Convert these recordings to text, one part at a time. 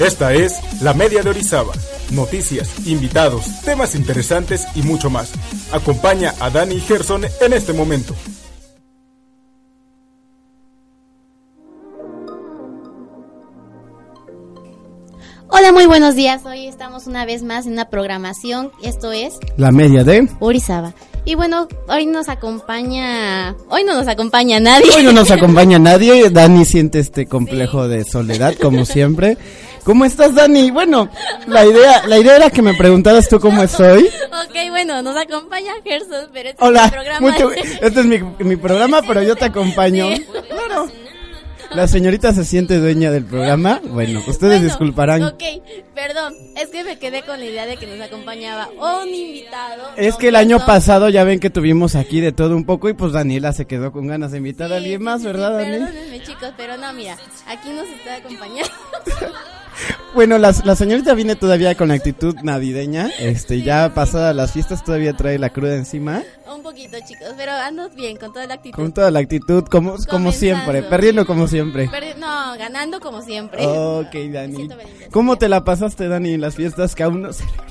Esta es La Media de Orizaba. Noticias, invitados, temas interesantes y mucho más. Acompaña a Dani y Gerson en este momento. Hola, muy buenos días. Hoy estamos una vez más en una programación. Esto es La media de Orizaba. Y bueno, hoy nos acompaña. Hoy no nos acompaña nadie. Hoy no nos acompaña nadie. Dani siente este complejo de soledad, como siempre. ¿Cómo estás, Dani? Bueno, la idea, la idea era que me preguntaras tú cómo estoy. ok, bueno, nos acompaña Gerson, pero este Hola, es mi programa. mucho- este es mi, mi programa, pero yo te acompaño. Sí. Claro. La señorita se siente dueña del programa. Bueno, ustedes Bueno, disculparán. Ok, perdón. Es que me quedé con la idea de que nos acompañaba un invitado. Es que el año pasado ya ven que tuvimos aquí de todo un poco y pues Daniela se quedó con ganas de invitar Sí, a alguien más, ¿verdad, sí, Dani? Perdónenme, chicos, pero no, mira, aquí nos está acompañando. Bueno, la, la señorita viene todavía con la actitud navideña. Este, ya pasadas las fiestas todavía trae la cruda encima. un poquito, chicos, pero ando bien, con toda la actitud. Con toda la actitud, como, como siempre, perdiendo como siempre. Perdi- no, ganando como siempre. Ok, Dani. ¿Cómo te la pasaste, Dani, en las fiestas que aún no celebramos?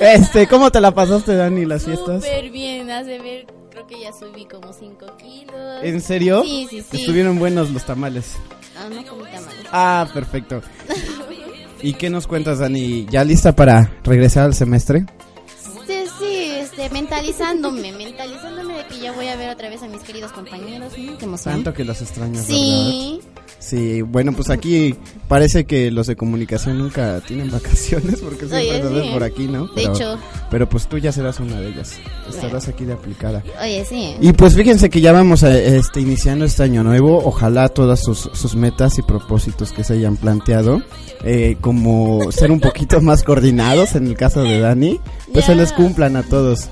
Este, ¿cómo te la pasaste, Dani, en las fiestas? Súper bien, hace ver, creo que ya subí como 5 kilos. ¿En serio? Sí, sí, sí. Estuvieron buenos los tamales. Ah, no comí tamales. Ah, perfecto. ¿Y qué nos cuentas, Dani? ¿Ya lista para regresar al semestre? Sí, sí, este, mentalizándome, mentalizándome de que ya voy a ver otra vez a mis queridos compañeros. Qué emoción. Tanto que los extrañas, Sí, ¿verdad? Sí, bueno, pues aquí parece que los de comunicación nunca tienen vacaciones porque siempre sí. por aquí, ¿no? De Pero, hecho. pero pues tú ya serás una de ellas. Estarás aquí de aplicada. oye, sí. Y pues fíjense que ya vamos a, este, iniciando este año nuevo. Ojalá todas sus, sus metas y propósitos que se hayan planteado, eh, como ser un poquito más coordinados en el caso de Dani, pues se les cumplan a todos.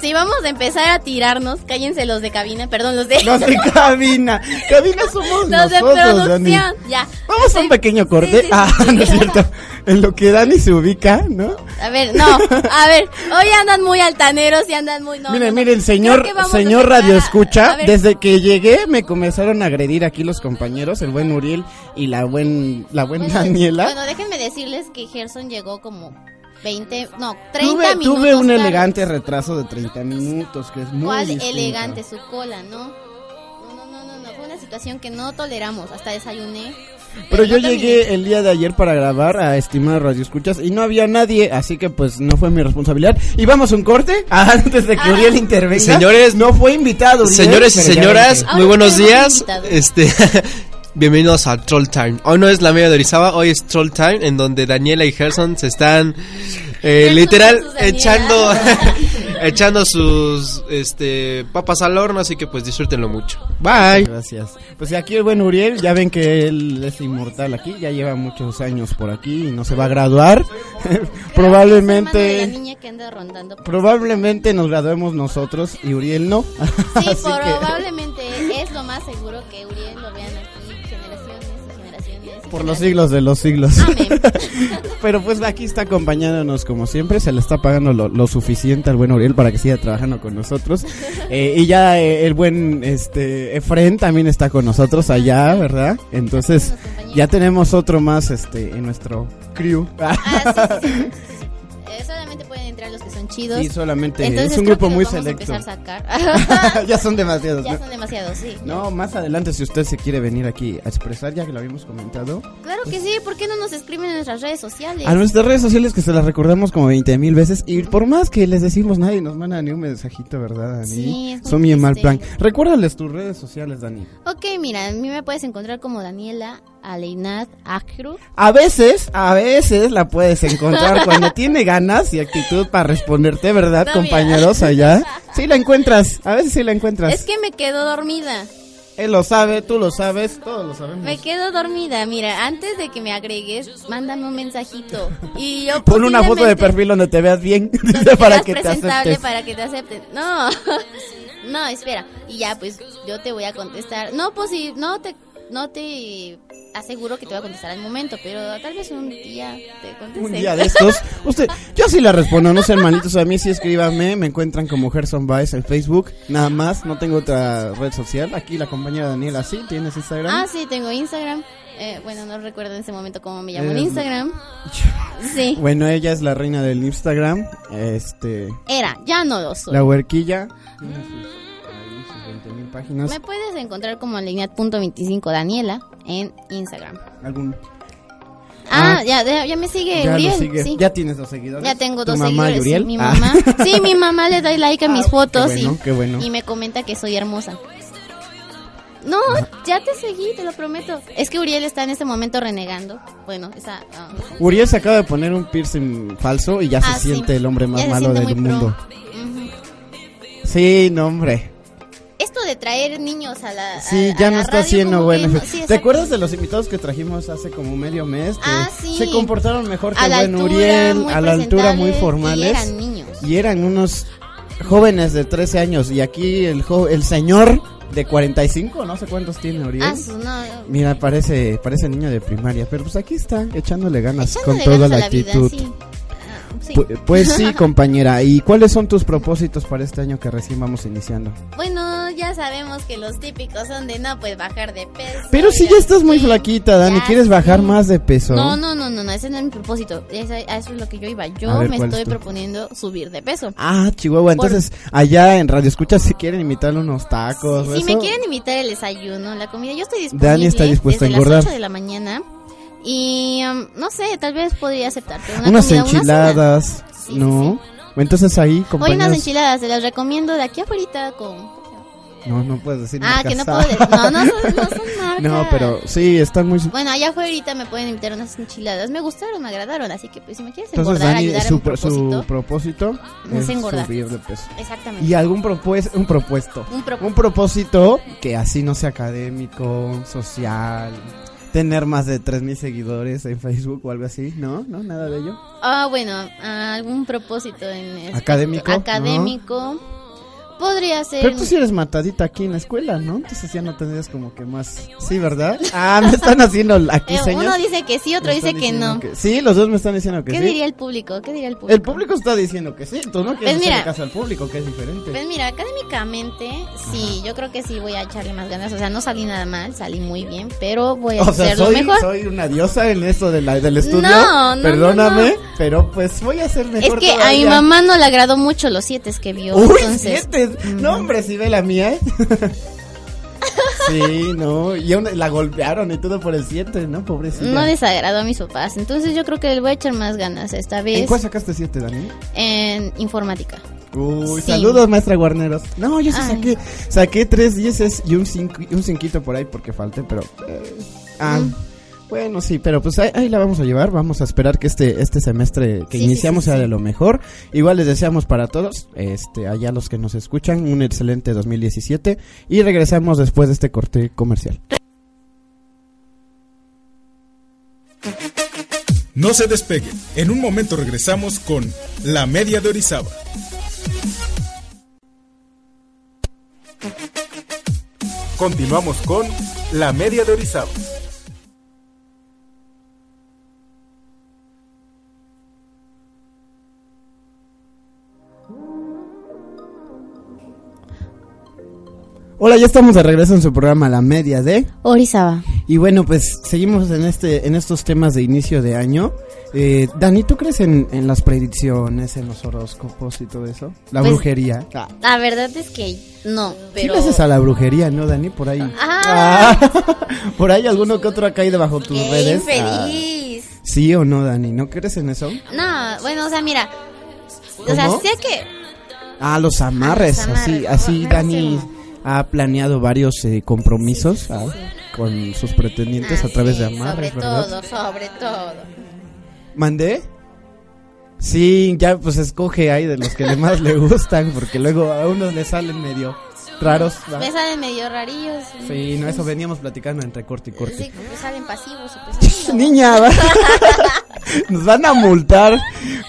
Si vamos a empezar a tirarnos, cállense los de cabina, perdón, los de... Los de cabina, cabina somos los de Dani. producción, ya. Vamos a un pequeño corte. Sí, ah, no es cierto. En lo que Dani se ubica, ¿no? A ver, no, a ver, hoy andan muy altaneros y andan muy... No, miren, no, no. miren, señor, señor Radio Escucha, desde que llegué me comenzaron a agredir aquí los compañeros, el buen Uriel y la buen, la bueno, Daniela. Bueno, déjenme decirles que Gerson llegó como 20, no, 30 tuve, minutos tuve un tarde. elegante retraso de 30 minutos, que es muy ¿Cuál distinto. elegante su cola, no? No, no, no, no, fue una situación que no toleramos, hasta desayuné. Pero yo no llegué el día de ayer para grabar a Estimar Radio Escuchas y no había nadie, así que pues no fue mi responsabilidad. ¿Y vamos a un corte? Antes de que Ah. Uriel intervenga. Señores, no fue invitado. Uriel, Señores y señoras, muy buenos días. invitado. Este, bienvenidos a Troll Time. Hoy no es la media de Orizaba, hoy es Troll Time, en donde Daniela y Gerson se están eh, literal echando echando sus este papas al horno, así que pues disfrútenlo mucho. Bye. Gracias. Pues aquí el buen Uriel, ya ven que él es inmortal aquí, ya lleva muchos años por aquí y no se va a graduar. La probablemente niña que anda rondando. por- probablemente nos graduemos nosotros y Uriel no. Sí, que- probablemente es lo más seguro que Uriel lo por los siglos de los siglos. Amén. Pero pues aquí está acompañándonos como siempre, se le está pagando lo, lo suficiente al buen Uriel para que siga trabajando con nosotros. Eh, y ya eh, el buen este Efren también está con nosotros allá, ¿verdad? Entonces ya tenemos otro más este en nuestro crew. Ah, sí, sí, sí. Solamente pueden entrar los que son chidos. Sí, solamente Entonces es un grupo muy selecto. empezar a sacar. ya son demasiados. ya ¿no? son demasiados, sí. No, más adelante si usted se quiere venir aquí a expresar, ya que lo habíamos comentado. Claro que sí, ¿por qué no nos escriben en nuestras redes sociales? A nuestras redes sociales que se las recordamos como 20 mil veces y por más que les decimos nadie nos manda ni un mensajito, ¿verdad, Dani? Sí, es muy Son bien mal plan. Recuérdales tus redes sociales, Dani. Ok, mira, a mí me puedes encontrar como Daniela Aleinat Akru. A veces, a veces la puedes encontrar cuando tiene ganas y actitud para responderte, ¿verdad, compañeros allá? Sí la encuentras, a veces sí la encuentras. Es que me quedo dormida. Él lo sabe, tú lo sabes, todos lo sabemos. Me quedo dormida. Mira, antes de que me agregues, mándame un mensajito. Y yo Pon una foto de perfil donde te veas bien donde para que te aceptes. para que te acepten. No, no, espera. Y ya, pues yo te voy a contestar. No, pues si no te no te aseguro que te voy a contestar al momento, pero tal vez un día te conteste. Un día de estos. Usted, yo sí la respondo, no sean malitos a mí, sí escríbame, me encuentran como Gerson Baez en Facebook, nada más, no tengo otra red social. Aquí la compañera Daniela, ¿sí? ¿Tienes Instagram? Ah, sí, tengo Instagram. Eh, bueno, no recuerdo en ese momento cómo me llamo en Eh, Instagram. Sí. Bueno, ella es la reina del Instagram, este, Era, ya no lo soy. la huerquilla. Páginas. Me puedes encontrar como Lignat.25 Daniela en Instagram. ¿Algún? Ah, Ah. ya, ya, me sigue Ya Uriel. sigues. sí. Ya tienes dos seguidores. Ya tengo ¿Tu dos mamá y seguidores. Uriel? sí, mi Ah. mamá. Sí, mi mamá le da like a mis Ah, fotos qué bueno, y, qué bueno. y me comenta que soy hermosa. No, ya te seguí, te lo prometo. Es que Uriel está en este momento renegando. Bueno, está... ah, Uriel se acaba de poner un piercing falso y ya ah, se sí. siente el hombre más malo del mundo. Ujú. Sí, no, hombre. De traer niños a la. Sí, a- ya no está radio haciendo como buen que no- efecto. sí, ¿Te acuerdas de los invitados que trajimos hace como medio mes? Que Ah, sí. Se comportaron mejor que buen altura, Uriel, a la altura muy formales. Y eran niños. Y eran unos jóvenes de 13 años. Y aquí el, jo- el señor de 45, no sé cuántos tiene Uriel. Ah, su- no. Mira, parece, parece niño de primaria, pero pues aquí está, echándole ganas echándole con toda ganas la vida, actitud. sí. Ah, sí. Pu- Pues sí, compañera. ¿Y cuáles son tus propósitos para este año que recién vamos iniciando? Bueno, ya sabemos que los típicos son de no, pues bajar de peso. Pero si ya estás muy sí. flaquita, Dani, Ya ¿quieres bajar sí. más de peso? No, no, no, no, no, ese no es mi propósito. A eso es lo que yo iba. Yo A ver, me ¿cuál es estoy tu? proponiendo subir de peso. Ah, Chihuahua, Por- entonces allá en Radio Escucha si quieren invitarle unos tacos. Si ¿eso? me quieren invitar el desayuno, la comida, yo estoy disponible. Dani está dispuesta a desde engordar. las 8 de la mañana. Y um, no sé, tal vez podría aceptarte una unas comida, una enchiladas, Sí, ¿no? Entonces ahí, Hoy unas compañeros. enchiladas, se las recomiendo de aquí afuera con... No, no puedes decir Ah, que no puedo decir... No, no son, no son marcas. No, pero sí, están muy... Bueno, allá afuera me pueden invitar unas enchiladas. Me gustaron, me agradaron, así que pues si me quieres Entonces engordar, Dani, ayudar a su, mi pro- su propósito. propósito Es es engordar. subir de peso. Exactamente. Y algún propuesto, un propuesto. Un propósito. Un propósito que así no sea académico, social, tener más de 3000 seguidores en Facebook o algo así, ¿no? ¿No? Nada de ello. Ah, bueno, algún propósito en aspecto Académico, Académico. Podría ser... Pero tú sí eres matadita aquí en la escuela, ¿no? Entonces ya no tendrías como que más... Sí, ¿verdad? Ah, me están haciendo aquí Eh, señas. uno dice que sí, otro dice que no. que- Sí, los dos me están diciendo que ¿Qué sí. diría el público? ¿Qué diría el público? El público está diciendo que sí, tú no quieres Pues mira. caso al público, que es diferente. Pues mira, académicamente, sí, yo creo que sí voy a echarle más ganas. O sea, no salí nada mal, salí muy bien, pero voy a O sea, soy, mejor. soy una diosa en esto de la, del estudio. No, no, Perdóname, no, pero pues voy a hacer Es mejor que a mi mamá no le agradó mucho los siete que vio. Uy, entonces, siete. No, hombre, si ve la mía. ¿eh? sí, no. Y aún la golpearon y todo por el 7, ¿no? Pobrecita. no les agradó a mis papás. Entonces yo creo que le voy a echar más ganas esta ¿En vez cuál sacaste 7, Dani? en informática. Uy, Sí. saludos, maestra Guarneros. No, yo sí Ay. saqué, saqué tres dieces y un, cinco, y un cinquito por ahí porque falté, pero... eh, ah, Mm. Bueno, sí, pero pues ahí, ahí la vamos a llevar. Vamos a esperar que este, este semestre que Sí, sí, iniciamos sí, sea sí. de lo mejor. Igual les deseamos para todos, este, allá los que nos escuchan, un excelente 2017. Y regresamos después de este corte comercial. No se despeguen. En un momento regresamos con La Media de Orizaba. Continuamos con La Media de Orizaba. Hola, ya estamos de regreso en su programa La Media de... Orizaba. Y bueno, pues seguimos en este en estos temas de inicio de año. Eh, Dani, ¿tú crees en, en las predicciones, en los horóscopos y todo eso? La Pues, brujería. Ah, La verdad es que no, ¿Sí pero... haces a la brujería, no, Dani? Por ahí. Ah. Ah, por ahí alguno que otro acá ahí debajo tus ¡Qué redes. Ah, infeliz! ¿Sí o no, Dani? ¿No crees en eso? No, bueno, o sea, mira. O sea, sé que... Ah, los amarres. Los así, amarres. así Me Dani ha planeado varios eh, compromisos ah, con sus pretendientes a Ah, través sí, de amarres, Sobre ¿verdad? todo, sobre todo. ¿Mandé? Sí, ya pues escoge ahí de los que le más le gustan, porque luego a unos le salen medio raros. ¿va? Me salen medio rarillos. Sí, no, eso veníamos platicando entre corte y corte. Sí, me salen pasivos. y pues. Niña, ¿va? Nos van a multar.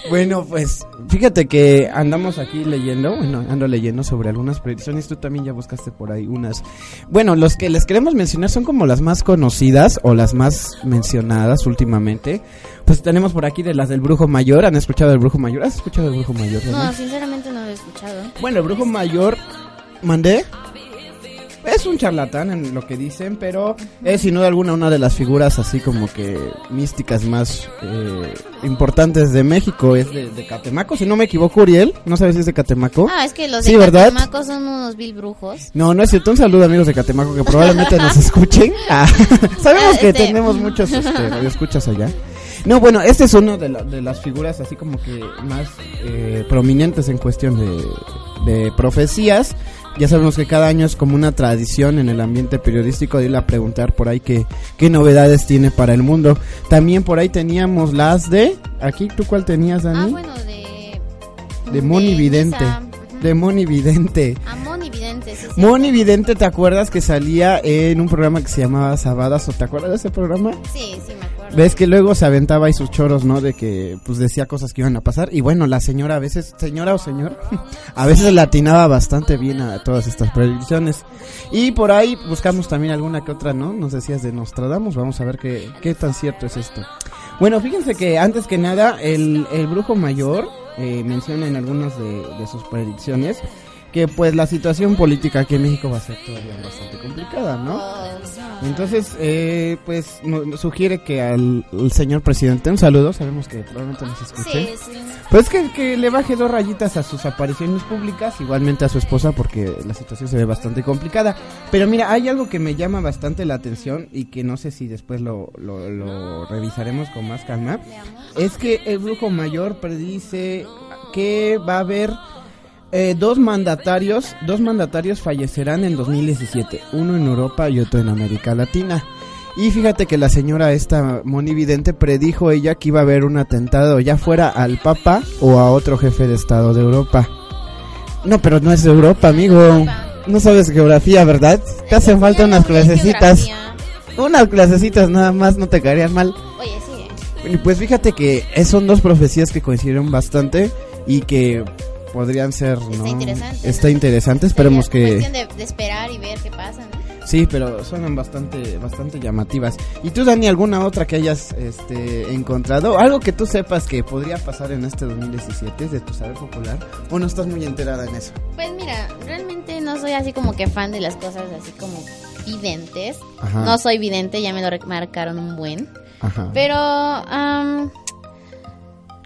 Bueno, pues fíjate que andamos aquí leyendo, bueno, ando leyendo sobre algunas predicciones. Tú también ya buscaste por ahí unas. Bueno, los que les queremos mencionar son como las más conocidas o las más mencionadas últimamente. Pues tenemos por aquí de las del Brujo Mayor. ¿Han escuchado el Brujo Mayor? ¿Has escuchado el Brujo Mayor? No, sinceramente no lo he escuchado. Bueno, el Brujo Mayor, mandé. Es un charlatán en lo que dicen, pero es sin duda alguna una de las figuras así como que místicas más eh, importantes de México. Es de, de Catemaco, si no me equivoco, Uriel. ¿No sabes si es de Catemaco? Ah, es que los Sí, de ¿verdad? Catemaco son unos vil brujos. No, no es cierto. Un saludo amigos de Catemaco que probablemente nos escuchen. Ah, sabemos que este- tenemos muchos este, escuchas allá. No, bueno, este es uno de, la- de las figuras así como que más eh, prominentes en cuestión de, de profecías. Ya sabemos que cada año es como una tradición en el ambiente periodístico de ir a preguntar por ahí qué, qué novedades tiene para el mundo. También por ahí teníamos las de... Aquí, ¿tú cuál tenías, Dani? Ah, bueno, de... de Moni Vidente. Misa. Ujú. De Moni Vidente. Ah, Moni Vidente, sí, sí. Moni Vidente, ¿te acuerdas que salía en un programa que se llamaba Sabadas? ¿O te acuerdas de ese programa? Sí, sí, me acuerdo. Ves que luego se aventaba ahí sus choros, ¿no? De que pues decía cosas que iban a pasar. Y bueno, la señora a veces, señora o señor, a veces latinaba bastante bien a todas estas predicciones. Y por ahí buscamos también alguna que otra, ¿no? Nos decías de Nostradamus, vamos a ver qué, qué tan cierto es esto. Bueno, fíjense que antes que nada, el, el brujo mayor eh, menciona en algunas de, de sus predicciones que pues la situación política aquí en México va a ser todavía bastante complicada, ¿no? Entonces, eh, pues nos sugiere que al, al señor presidente, un saludo, sabemos que probablemente nos escuche, sí, sí. pues que, que le baje dos rayitas a sus apariciones públicas, igualmente a su esposa, porque la situación se ve bastante complicada. Pero mira, hay algo que me llama bastante la atención y que no sé si después lo, lo, lo revisaremos con más calma. Es que el brujo mayor predice que va a haber eh, dos mandatarios, dos mandatarios fallecerán en 2017, uno en Europa y otro en América Latina. Y fíjate que la señora esta monividente predijo ella que iba a haber un atentado ya fuera al Papa o a otro jefe de Estado de Europa. No, pero no es de Europa, amigo. No sabes geografía, ¿verdad? Te hacen falta unas clasecitas. Unas clasecitas nada más, no te caerían mal. Oye, sí. eh. Pues fíjate que son dos profecías que coincidieron bastante y que podrían ser, ¿no? Está interesante, Está ¿no? interesante, esperemos Sería que cuestión de, de esperar y ver qué pasa, ¿no? sí, pero suenan bastante bastante llamativas. ¿Y tú Dani alguna otra que hayas este encontrado? Algo que tú sepas que podría pasar en este 2017 de tu saber popular o no estás muy enterada en eso? Pues mira, realmente no soy así como que fan de las cosas así como videntes. Ajá. No soy vidente, ya me lo remarcaron un buen. Ajá. Pero, am,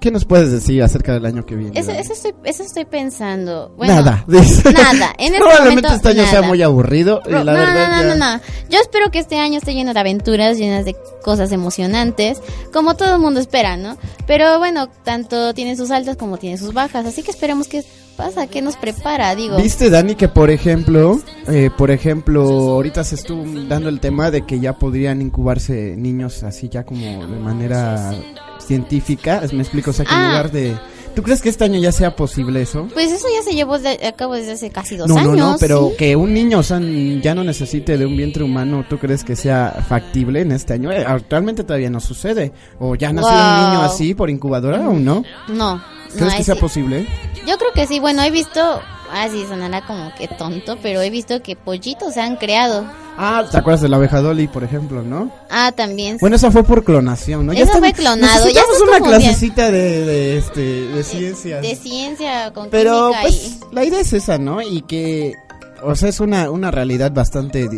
¿Qué nos puedes decir acerca del año que viene? eso, estoy, eso estoy pensando. Bueno, nada. Nada. En este Probablemente momento, este año sea muy aburrido y Bro, la no, verdad no, no, no, no. Yo espero que este año esté lleno de aventuras, llenas de cosas emocionantes, como todo el mundo espera, ¿no? Pero bueno, tanto tiene sus altas como tiene sus bajas, así que esperemos qué pasa, qué nos prepara, digo. ¿Viste, Dani, que por ejemplo, eh, por ejemplo, ahorita se estuvo dando el tema de que ya podrían incubarse niños así ya como de manera científica? Me explico, o sea, que en Ah. lugar de... ¿Tú crees que este año ya sea posible eso? Pues eso ya se llevó de- a cabo desde hace casi dos no, años. no, no, pero ¿sí? que un niño, o sea, ya no necesite de un vientre humano, ¿tú crees que sea factible en este año? Eh, actualmente todavía no sucede. ¿O ya nació un niño así por incubadora o no? No, ¿Crees que sea posible? Yo creo que sí, bueno, he visto, ah, sí, sonará como que tonto, pero he visto que pollitos se han creado. Ah, ¿te acuerdas de la abeja Dolly, por ejemplo, no? Ah, también. Bueno, esa fue por clonación, ¿no? Eso fue clonado, ya estás una clasecita de, de, este, de ciencias. De ciencia con Pero, pues, la idea es esa, ¿no? Y que, o sea, es una, una realidad bastante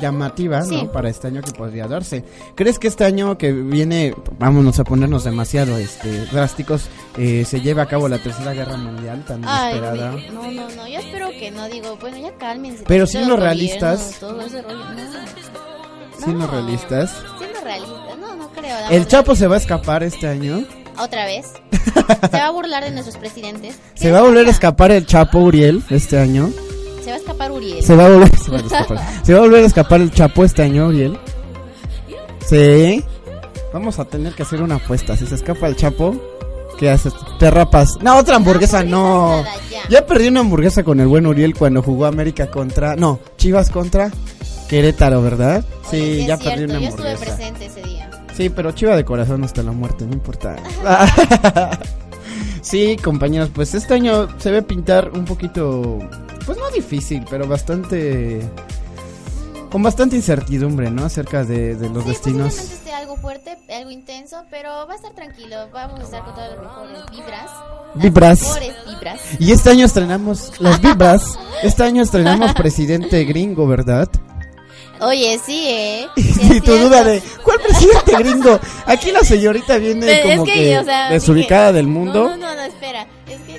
llamativa, Sí. ¿no? Para este año que podría darse. ¿Crees que este año que viene, vámonos a ponernos demasiado este, drásticos, eh, se lleve a cabo la Tercera Guerra Mundial tan. Ay, esperada? no, no, no, yo espero que no, digo, bueno, ya cálmense. Pero siendo realistas- gobiernos, Todo ese rollo, no. Siendo No. realistas. Siendo realistas, no, no creo. ¿El. Chapo se va a escapar este año? Otra vez. se va a burlar de nuestros presidentes. ¿Se ¿Qué va a volver a escapar el Chapo Uriel este año? Uriel. Se va a volver, se va a escapar. Se va a volver a escapar el Chapo este año, Uriel. Sí. Vamos a tener que hacer una apuesta. Si se escapa el Chapo, ¿qué haces? Te rapas. No, otra hamburguesa no. Ya. Perdí una hamburguesa con el buen Uriel cuando jugó América contra, no, Chivas contra Querétaro, ¿verdad? Sí, Oye, ya es perdí una Yo estuve hamburguesa. presente ese día. Sí, pero chiva de corazón hasta la muerte, no importa. sí, compañeros, pues este año se ve pintar un poquito, pues no difícil, pero bastante... Con bastante incertidumbre, ¿no? Acerca de, de los Sí, destinos. posiblemente esté algo fuerte, algo intenso, pero va a estar tranquilo. Vamos a estar con todas las mejores vibras. Las Vibras. mejores vibras. Y este año estrenamos las vibras. Este año estrenamos presidente gringo, ¿verdad? Oye, sí, ¿eh? Sí, Y tu duda de, ¿cuál presidente gringo? Aquí la señorita viene Pero como es que, que, o sea, desubicada dije- del mundo. No, no, no, espera. Es que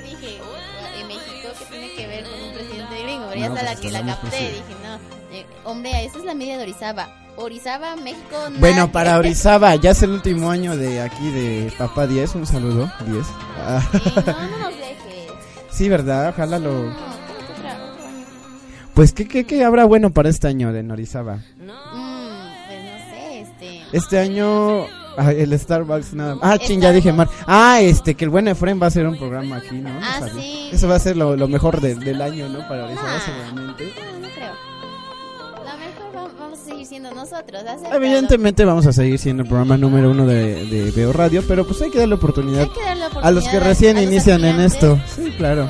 hasta la que la capté. pues. Dije, no, eh, hombre, esa es la media de Orizaba. Orizaba, México, Bueno, para. Orizaba, ya es el último año de aquí de Papá 10, un saludo, 10. Ah, Sí, no, no nos dejes. sí, ¿verdad? Ojalá No, lo... año. Pues, ¿qué, qué, qué habrá bueno para este año de Orizaba? Mm, pues no sé, este... Este año... ah, el Starbucks nada Ah, ching, ya dije mal. Ah, este, que el buen Efren va a hacer un programa aquí, ¿no? Ah, sí. Eso va a ser lo, lo mejor de- del año, ¿no? Para Orizaba, Ah. seguramente. No, no creo. Lo mejor va- vamos a seguir siendo nosotros. Evidentemente vamos a seguir siendo el programa número uno de, de Veo Radio, pero pues hay que darle oportunidad Hay que darle a los oportunidad que recién inician en esto. Sí, claro.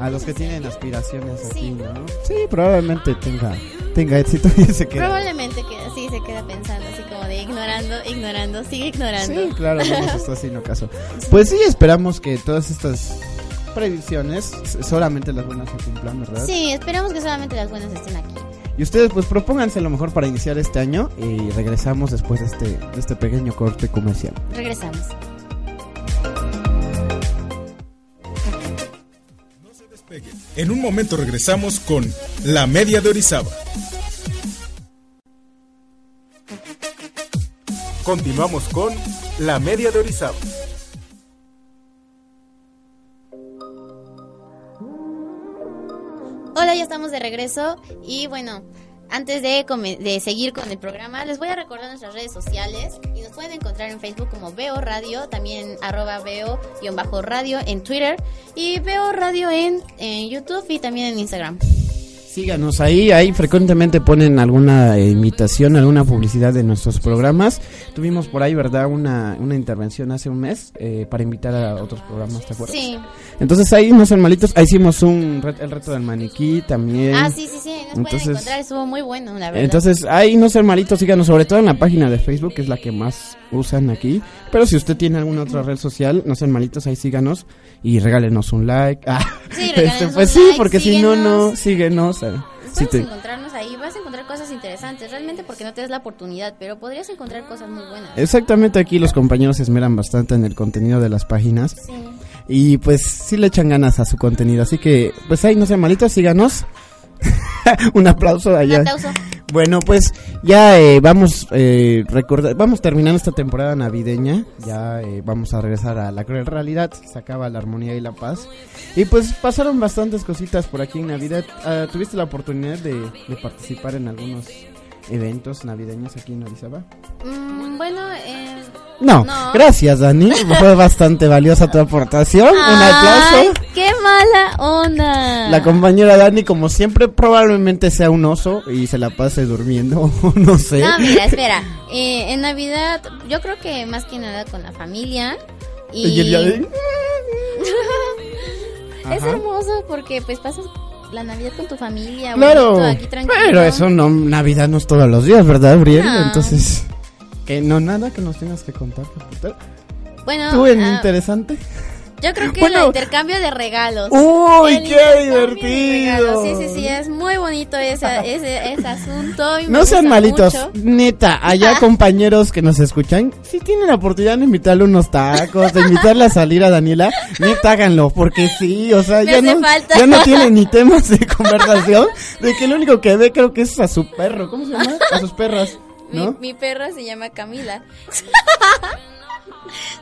A los que tienen aspiraciones aquí, Sí. ¿no? Sí, probablemente tenga, tenga éxito y se queda. Probablemente que sí se queda pensando así como de ignorando, ignorando, sigue ignorando. Sí, claro, no nos está haciendo caso. Pues sí, esperamos que todas estas predicciones solamente las buenas se cumplan, ¿verdad? Sí, esperamos que solamente las buenas estén aquí. Y ustedes pues propónganse lo mejor para iniciar este año y regresamos después de este, de este pequeño corte comercial. Regresamos. En un momento regresamos con La Media de Orizaba. Continuamos con La Media de Orizaba. Hola, ya estamos de regreso y bueno, antes de, de seguir con el programa, les voy a recordar nuestras redes sociales y nos pueden encontrar en Facebook como Veo Radio, también arroba Veo-radio en Twitter y Veo Radio en, en YouTube y también en Instagram. Síganos ahí, ahí frecuentemente ponen alguna invitación, alguna publicidad de nuestros programas. Tuvimos por ahí, ¿verdad? Una, una intervención hace un mes eh, para invitar a otros programas, ¿te acuerdas? Sí. Entonces ahí no son malitos, ahí hicimos un ret- el reto del maniquí también. Ah, sí, sí, sí, nos Entonces- pueden encontrar, estuvo muy bueno, la verdad. Entonces, ahí no sean malitos, síganos sobre todo en la página de Facebook, que es la que más usan aquí. Pero si usted tiene alguna otra red social, no sean malitos, ahí síganos y regálenos un like. Ah, Sí, regálenos pues un sí, like, porque si no, no, síguenos. Síguenos. eh. Si Puedes te- encontrarnos ahí, vas a encontrar cosas interesantes, realmente porque no te das la oportunidad, pero podrías encontrar cosas muy buenas. Exactamente, aquí los compañeros se esmeran bastante en el contenido de las páginas. Sí. Y pues sí le echan ganas a su contenido. Así que, pues ahí no sean malitos, síganos. un aplauso Un allá. aplauso. Bueno, pues ya eh, vamos eh, recordar, vamos terminando esta temporada navideña. Ya eh, vamos a regresar a la cruel realidad. Se acaba la armonía y la paz. Y pues pasaron bastantes cositas por aquí en Navidad. Ah, ¿Tuviste la oportunidad de, de participar en algunos eventos navideños aquí en Orizaba? Mm, bueno, eh, No, No. gracias Dani. Fue bastante valiosa tu aportación. Un ¡Ay, aplauso. ¡Qué mala onda! La compañera Dani, como siempre, probablemente sea un oso y se la pase durmiendo. no sé. No, mira, espera. Eh, en Navidad, yo creo que más que nada con la familia. Y, Y el día de- es hermoso porque pues pasas la Navidad con tu familia. Claro, bonito, aquí tranquilo. pero eso no, Navidad no es todos los días, ¿verdad, Uriel? No. Entonces, que no nada que nos tengas que contar. Bueno, ¿Tú en ah, interesante? Yo creo que Bueno. el intercambio de regalos. ¡Uy, El qué divertido! Sí, sí, sí, es muy bonito ese, ese, ese asunto. y No sean malitos, mucho. neta, allá compañeros que nos escuchan, si tienen la oportunidad de invitarle unos tacos, de invitarle a salir a Daniela, neta háganlo, porque sí, o sea, Me ya no, falta. ya no tiene ni temas de conversación, de que lo único que ve creo que es a su perro, ¿cómo se llama? A sus perras, Mi, mi perra se llama Camila.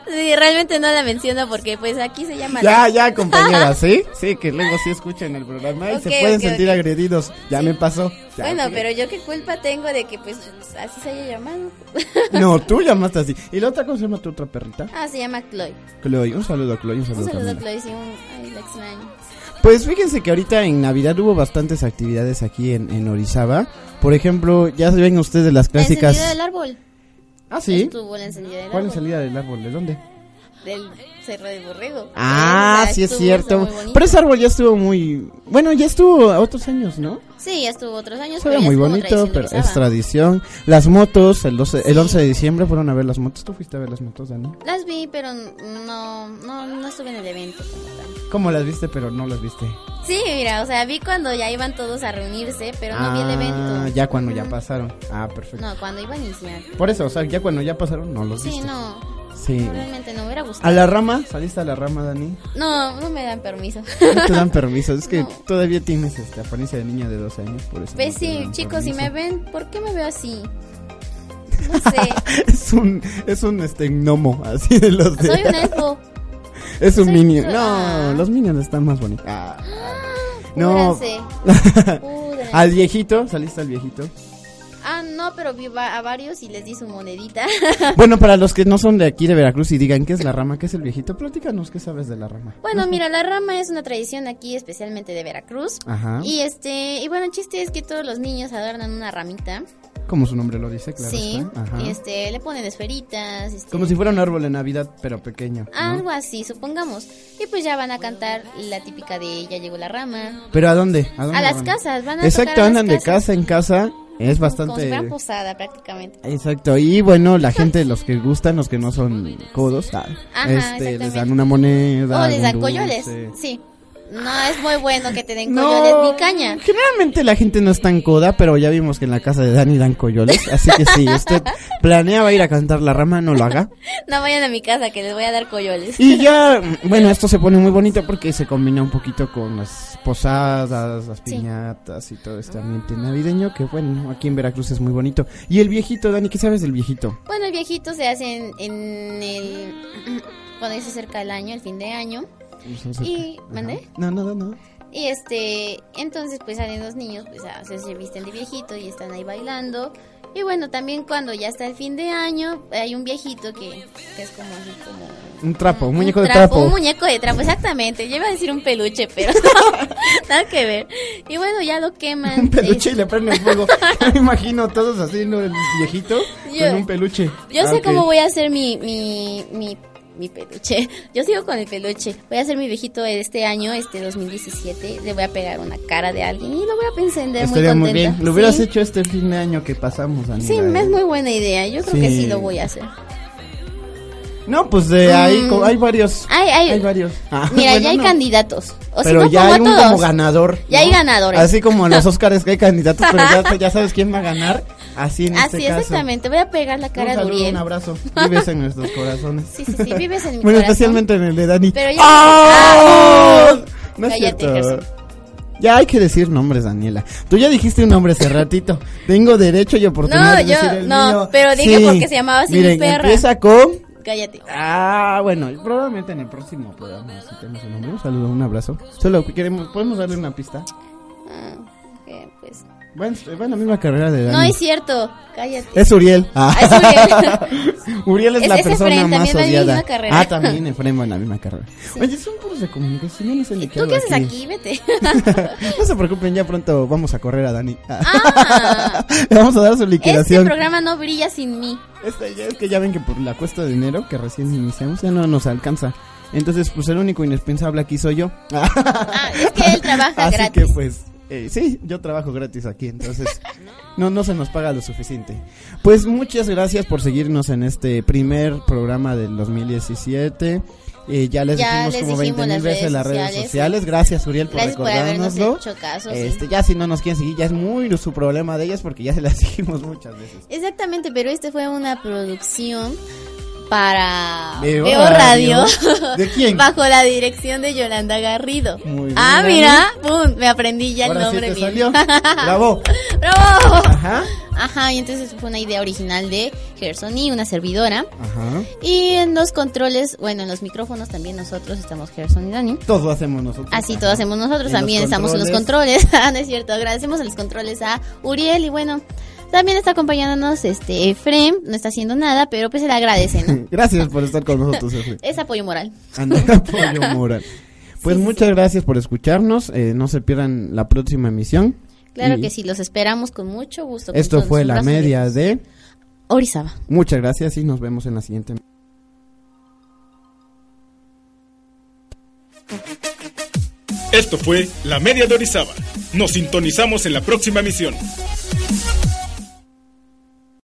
Sí, realmente no la menciono porque pues aquí se llama... Ya, ya, compañeras, ¿sí? Sí, que luego sí escuchan el programa y Ok, se pueden ok, sentir ok. agredidos. Ya me pasó. ya. Bueno, pero yo qué culpa tengo de que pues así se haya llamado. No, tú llamaste así. ¿Y la otra cómo se llama tu otra perrita? ah, se llama Chloe. Chloe. Un saludo a Chloe, un saludo, Un saludo a. Chloe, sí, un... Ay, la extraño. Pues fíjense que ahorita en Navidad hubo bastantes actividades aquí en, en Orizaba. Por ejemplo, ya ven ustedes las clásicas. del árbol. Ah, sí. Estuvo la encendida del ¿Cuál árbol. salida del árbol? ¿De dónde? Del Cerro del Borrego. Ah, sí es cierto. Pero ese árbol ya estuvo muy... Bueno, ya estuvo otros años, ¿no? Sí, ya estuvo otros años. Pero ya muy bonito, de pero es tradición. Las motos, el, 12, el 11 de diciembre fueron a ver las motos. ¿Tú fuiste a ver las motos, Dani? Las vi, pero no, no, no estuve en el evento como tal. ¿Cómo las viste, pero no las viste? Sí, mira, o sea, vi cuando ya iban todos a reunirse, pero no vi el Ah, evento. ya cuando ya Ujú. pasaron. Ah, perfecto. No, cuando iba a iniciar. Por eso, o sea, ya cuando ya pasaron, no los Sí, viste. no, Sí. realmente no me hubiera gustado. ¿A la rama? ¿Saliste a la rama, Dani? No, no me dan permiso. No te dan permiso. Es que No. todavía tienes esta apariencia de niña de 12 años, por eso. Pues no sí, chicos, si permiso. me ven, ¿por qué me veo así? No sé, es un, es un este gnomo, así de los de... soy un elfo. Es un soy- minion. No, ah. los minions están más bonitos. Ah. No. Púdranse. Púdranse. al viejito, saliste al viejito. No, pero vi a varios y les di su monedita. Bueno, para los que no son de aquí de Veracruz y digan qué es la rama, qué es el viejito, platícanos qué sabes de la rama. Bueno, mira, la rama es una tradición aquí, especialmente de Veracruz. Ajá. Y este, y bueno, el chiste es que todos los niños adornan una ramita. Como su nombre lo dice, claro. sí. Ajá. Y este, le ponen esferitas. este, Como si fuera un árbol de Navidad, pero pequeño. ¿no? Algo así, supongamos. Y pues ya van a cantar la típica de Ya llegó la rama. ¿Pero a dónde? ¿A, dónde A las van? casas, van a Exacto, tocar a las andan de casa en casa. Es Como si bastante... fueran posada prácticamente. Exacto, y bueno, la gente, los que gustan, los que no son codos, ah, Ajá, este, les dan una moneda. O les dan coyoles. Sí. No es muy bueno que te den No, coyoles ni caña. Generalmente la gente no es tan coda, pero ya vimos que en la casa de Dani dan coyoles, así que si usted planeaba ir a cantar la rama, no lo haga. No vayan a mi casa que les voy a dar coyoles. Y ya, bueno, esto se pone muy bonito porque se combina un poquito con las posadas, las Sí. piñatas y todo este ambiente navideño que bueno, aquí en Veracruz es muy bonito. Y el viejito, Dani, ¿qué sabes del viejito? Bueno, el viejito se hace en, en el... Cuando se acerca el año, el fin de año. Y-. ¿mandé? No, nada, no. Y este, entonces pues salen los niños, pues a- se, se visten de viejito y están ahí bailando. Y bueno, también cuando ya está el fin de año, hay un viejito que, que es como así como... Un trapo, un muñeco de trapo, trapo. Un muñeco de trapo, exactamente. Yo iba a decir un peluche, pero nada que ver. Y bueno, ya lo queman. un peluche Es- y le prende fuego. Me imagino todos así, ¿no? El viejito Yo- con un peluche. Yo Ah, sé ok. cómo voy a hacer mi, mi, mi, mi peluche. Yo sigo con el peluche. Voy a hacer mi viejito este año, este 2017. Le voy a pegar una cara de alguien y lo voy a encender Estaría muy muy contenta. bien. Lo hubieras Sí. hecho este fin de año que pasamos. Sí, ¿eh? es muy buena idea. Yo creo que Sí. lo voy a hacer. No, pues de ahí Mm. hay varios. Hay, hay, Hay varios. Ah, Mira, bueno, ya hay no. candidatos. O si Pero no, ya hay un todos. como ganador. Ya hay ganadores. Así como en los Oscars que hay candidatos, pero ya, ya sabes quién va a ganar. Así en Así, este caso. exactamente. Voy a pegar la Un cara de saludo, Uriel. un abrazo. Vives en nuestros corazones. Sí, sí, sí. Vives en mi Bueno, corazón. especialmente en el de Dani. Pero ya-. ¡Ah! No es Cállate, cierto. Ya hay que decir nombres, Daniela. Tú ya dijiste un nombre hace ratito. Tengo derecho y oportunidad No, de yo- decir el no, mío. pero dije porque se llamaba así mi Miren, perra. empieza con... Cállate. Ah, bueno, probablemente en el próximo programa si tenemos el nombre. Un saludo, un abrazo. Solo que queremos, ¿podemos darle una pista? Ah, ok, pues. Bueno, va en la misma carrera de Dani. No es cierto. Cállate. Es Uriel. Ah. Ah, es Uriel es, Es- la es persona más odiada. misma carrera. Ah, también Efraín va en la misma carrera. Oye, son puros de comunicación, yo no sé ni qué ¿Tú qué haces aquí? Vete. no se preocupen, ya pronto vamos a correr a Dani. Ah, Le vamos a dar su este liquidación. programa no brilla sin mí. Este, ya es que ya ven que por la cuesta de dinero que recién iniciamos ya no nos alcanza. Entonces, pues el único indispensable aquí soy yo. Ah, es que él trabaja Así gratis. que pues, eh, sí, yo trabajo gratis aquí, entonces no, no se nos paga lo suficiente. Pues muchas gracias por seguirnos en este primer programa del 2017. Eh, ya les Ya dijimos les como 20 dijimos mil las veces redes las redes sociales, sociales. Gracias, Uriel, por Gracias recordárnoslo. hecho caso. sí. Este, ya si no nos quieren seguir, ya es muy su problema de ellas porque ya se las dijimos muchas veces. Exactamente, pero este fue una producción para Veo Veo Radio. Radio. ¿De quién? Bajo la dirección de Yolanda Garrido. Muy bien, ah, mira, pum, me aprendí ya el Ahora sí nombre te salió. Bravo. ¡Bravo! Ajá. Ajá, y entonces fue una idea original de Gerson y una servidora. Ajá. Y en los controles, bueno, en los micrófonos también nosotros estamos Gerson y Dani. Todo hacemos nosotros. Así todo hacemos nosotros, En también estamos en los controles. Ah, no es cierto, agradecemos a los controles a Uriel y bueno, también está acompañándonos este Efrem, no está haciendo nada, pero pues se le agradece, ¿no? Gracias por estar con nosotros, Efraín. es apoyo moral. Anda, apoyo moral. Pues muchas gracias por escucharnos. eh, no se pierdan la próxima emisión. Claro Y que sí, los esperamos con mucho gusto. con Esto fue la media de Orizaba. Muchas gracias y nos vemos en la siguiente. Esto fue La Media de Orizaba. Nos sintonizamos en la próxima emisión.